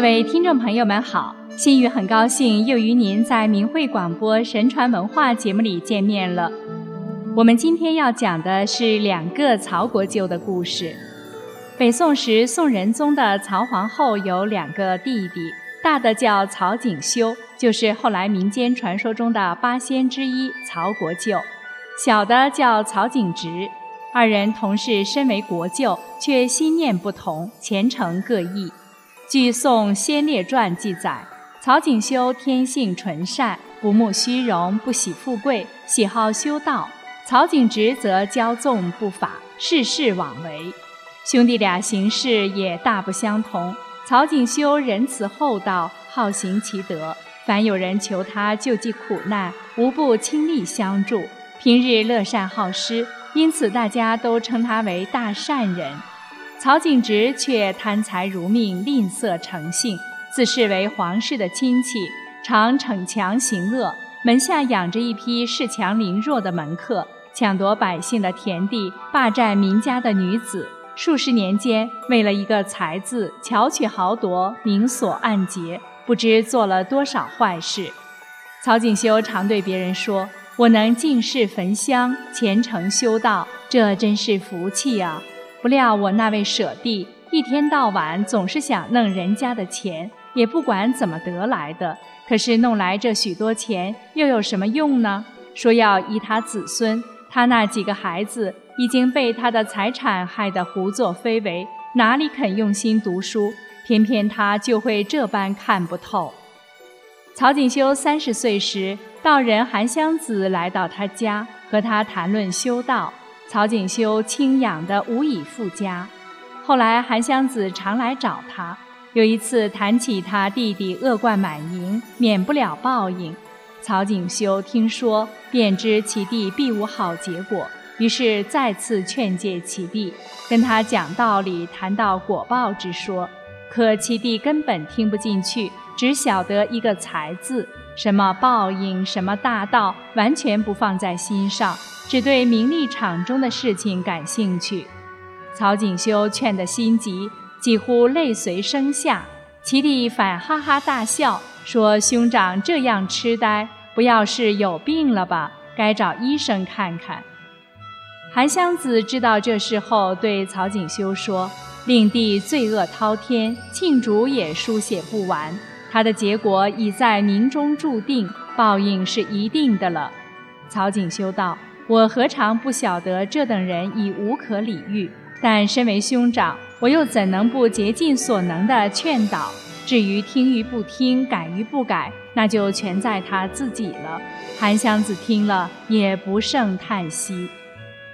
各位听众朋友们好，心雨很高兴又与您在明慧广播神传文化节目里见面了。我们今天要讲的是两个曹国舅的故事。北宋时，宋仁宗的曹皇后有两个弟弟，大的叫曹景修，就是后来民间传说中的八仙之一曹国舅；小的叫曹景直。二人同是身为国舅，却心念不同，前程各异。据《宋先烈传》记载，曹景修天性纯善，不慕虚荣，不喜富贵，喜好修道；曹景直则骄纵不法，事事妄为。兄弟俩行事也大不相同。曹景修仁慈厚道，好行其德，凡有人求他救济苦难，无不倾力相助。平日乐善好施，因此大家都称他为大善人。曹景直却贪财如命，吝啬成性，自视为皇室的亲戚，常逞强行恶。门下养着一批恃强凌弱的门客，抢夺百姓的田地，霸占民家的女子。数十年间，为了一个“财”字，巧取豪夺，明锁暗结，不知做了多少坏事。曹景修常对别人说：“我能进士焚香，虔诚修道，这真是福气啊！”不料我那位舍弟一天到晚总是想弄人家的钱，也不管怎么得来的。可是弄来这许多钱又有什么用呢？说要依他子孙，他那几个孩子已经被他的财产害得胡作非为，哪里肯用心读书？偏偏他就会这般看不透。曹景修三十岁时，道人韩湘子来到他家，和他谈论修道。曹景修轻养的无以复加，后来韩湘子常来找他。有一次谈起他弟弟恶贯满盈，免不了报应。曹景修听说，便知其弟必无好结果，于是再次劝诫其弟，跟他讲道理，谈到果报之说。可其弟根本听不进去，只晓得一个“才”字，什么报应，什么大道，完全不放在心上。只对名利场中的事情感兴趣，曹景修劝得心急，几乎泪随声下。其弟反哈哈大笑，说：“兄长这样痴呆，不要是有病了吧？该找医生看看。”韩湘子知道这事后，对曹景修说：“令弟罪恶滔天，罄竹也书写不完。他的结果已在冥中注定，报应是一定的了。”曹景修道。我何尝不晓得这等人已无可理喻？但身为兄长，我又怎能不竭尽所能地劝导？至于听与不听，改与不改，那就全在他自己了。韩湘子听了，也不胜叹息。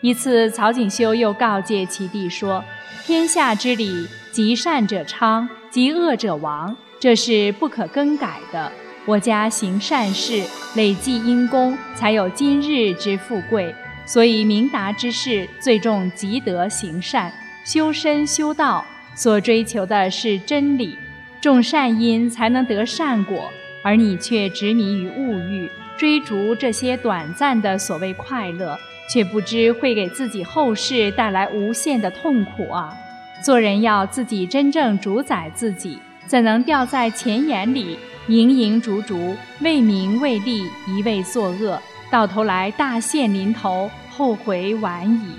一次，曹景修又告诫其弟说：“天下之理，极善者昌，极恶者亡，这是不可更改的。”我家行善事，累积因功，才有今日之富贵。所以明达之士最重积德行善，修身修道，所追求的是真理。种善因才能得善果，而你却执迷于物欲，追逐这些短暂的所谓快乐，却不知会给自己后世带来无限的痛苦啊！做人要自己真正主宰自己，怎能掉在钱眼里？营营逐逐，为名为利，一味作恶，到头来大限临头，后悔晚矣。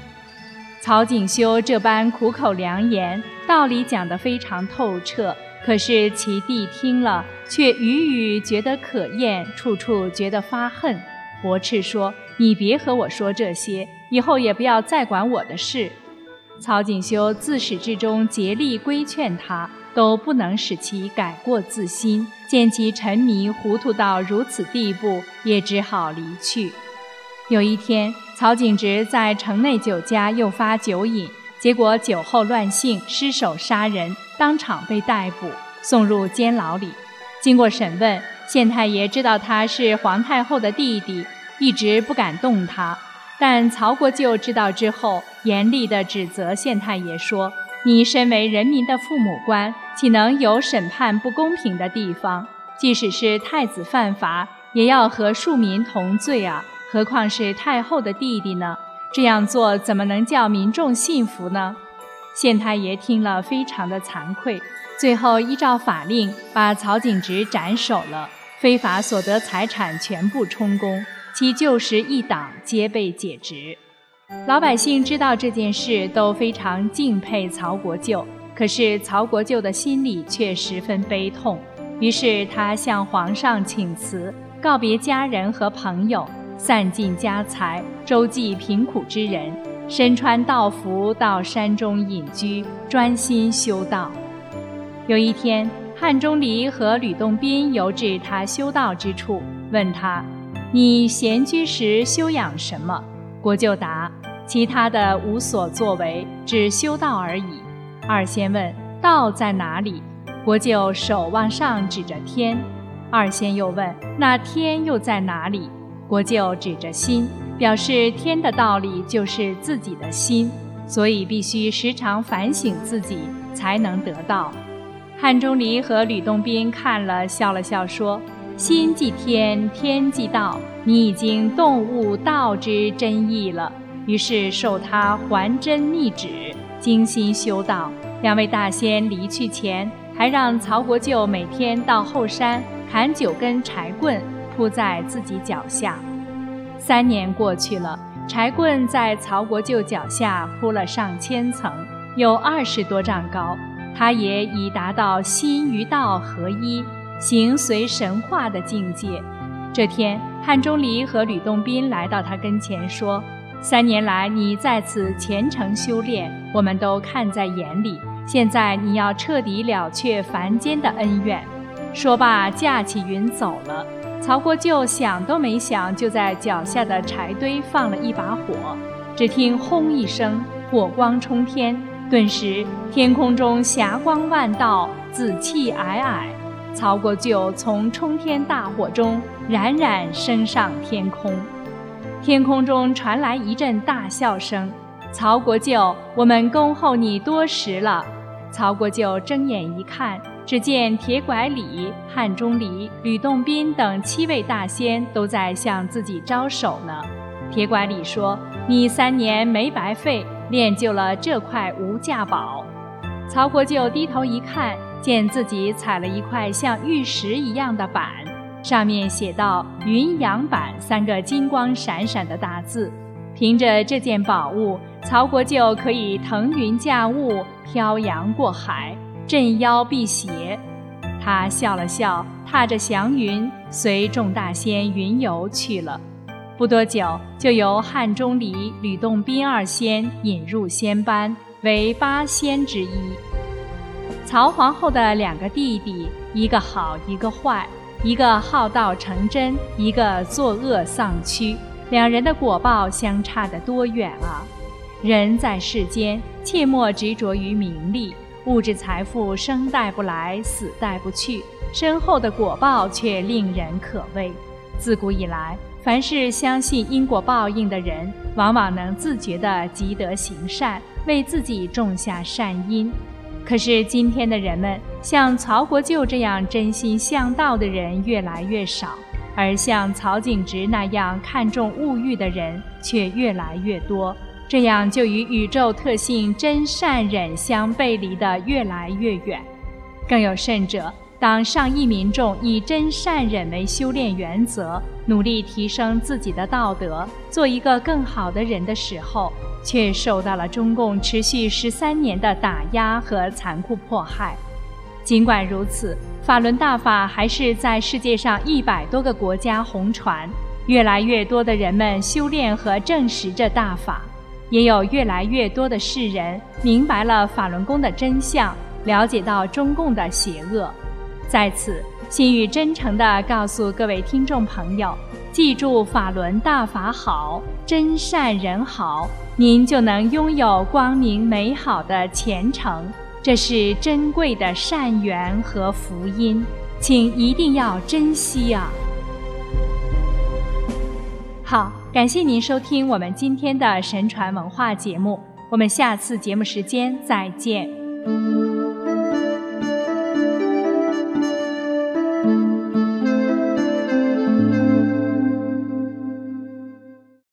曹景修这般苦口良言，道理讲得非常透彻，可是其弟听了，却语语觉得可厌，处处觉得发恨，驳斥说：“你别和我说这些，以后也不要再管我的事。”曹景修自始至终竭力规劝他。都不能使其改过自新，见其沉迷糊涂到如此地步，也只好离去。有一天，曹景直在城内酒家诱发酒瘾，结果酒后乱性，失手杀人，当场被逮捕，送入监牢里。经过审问，县太爷知道他是皇太后的弟弟，一直不敢动他。但曹国舅知道之后，严厉地指责县太爷说。你身为人民的父母官，岂能有审判不公平的地方？即使是太子犯法，也要和庶民同罪啊！何况是太后的弟弟呢？这样做怎么能叫民众信服呢？县太爷听了非常的惭愧，最后依照法令把曹景直斩首了，非法所得财产全部充公，其旧时一党皆被解职。老百姓知道这件事，都非常敬佩曹国舅。可是曹国舅的心里却十分悲痛，于是他向皇上请辞，告别家人和朋友，散尽家财，周济贫苦之人，身穿道服到山中隐居，专心修道。有一天，汉钟离和吕洞宾游至他修道之处，问他：“你闲居时修养什么？”国舅答。其他的无所作为，只修道而已。二仙问道在哪里？国舅手往上指着天。二仙又问那天又在哪里？国舅指着心，表示天的道理就是自己的心，所以必须时常反省自己，才能得道。汉钟离和吕洞宾看了，笑了笑说：“心即天，天即道，你已经洞悟道之真意了。”于是受他还真逆旨，精心修道。两位大仙离去前，还让曹国舅每天到后山砍九根柴棍，铺在自己脚下。三年过去了，柴棍在曹国舅脚下铺了上千层，有二十多丈高。他也已达到心与道合一、形随神化的境界。这天，汉钟离和吕洞宾来到他跟前说。三年来，你在此虔诚修炼，我们都看在眼里。现在你要彻底了却凡间的恩怨。说罢，驾起云走了。曹国舅想都没想，就在脚下的柴堆放了一把火。只听轰一声，火光冲天，顿时天空中霞光万道，紫气霭霭。曹国舅从冲天大火中冉冉升上天空。天空中传来一阵大笑声，曹国舅，我们恭候你多时了。曹国舅睁眼一看，只见铁拐李、汉钟离、吕洞宾等七位大仙都在向自己招手呢。铁拐李说：“你三年没白费，练就了这块无价宝。”曹国舅低头一看，见自己踩了一块像玉石一样的板。上面写道“云阳板”三个金光闪闪的大字，凭着这件宝物，曹国舅可以腾云驾雾、漂洋过海、镇妖辟邪。他笑了笑，踏着祥云，随众大仙云游去了。不多久，就由汉钟离、吕洞宾二仙引入仙班，为八仙之一。曹皇后的两个弟弟，一个好，一个坏。一个好道成真，一个作恶丧躯，两人的果报相差得多远啊！人在世间，切莫执着于名利，物质财富生带不来，死带不去，身后的果报却令人可畏。自古以来，凡是相信因果报应的人，往往能自觉地积德行善，为自己种下善因。可是今天的人们，像曹国舅这样真心向道的人越来越少，而像曹景植那样看重物欲的人却越来越多，这样就与宇宙特性真善忍相背离的越来越远。更有甚者，当上亿民众以真善忍为修炼原则，努力提升自己的道德，做一个更好的人的时候，却受到了中共持续十三年的打压和残酷迫害。尽管如此，法轮大法还是在世界上一百多个国家红传，越来越多的人们修炼和证实着大法，也有越来越多的世人明白了法轮功的真相，了解到中共的邪恶。在此，心语真诚地告诉各位听众朋友。记住法轮大法好，真善人好，您就能拥有光明美好的前程。这是珍贵的善缘和福音，请一定要珍惜啊！好，感谢您收听我们今天的神传文化节目，我们下次节目时间再见。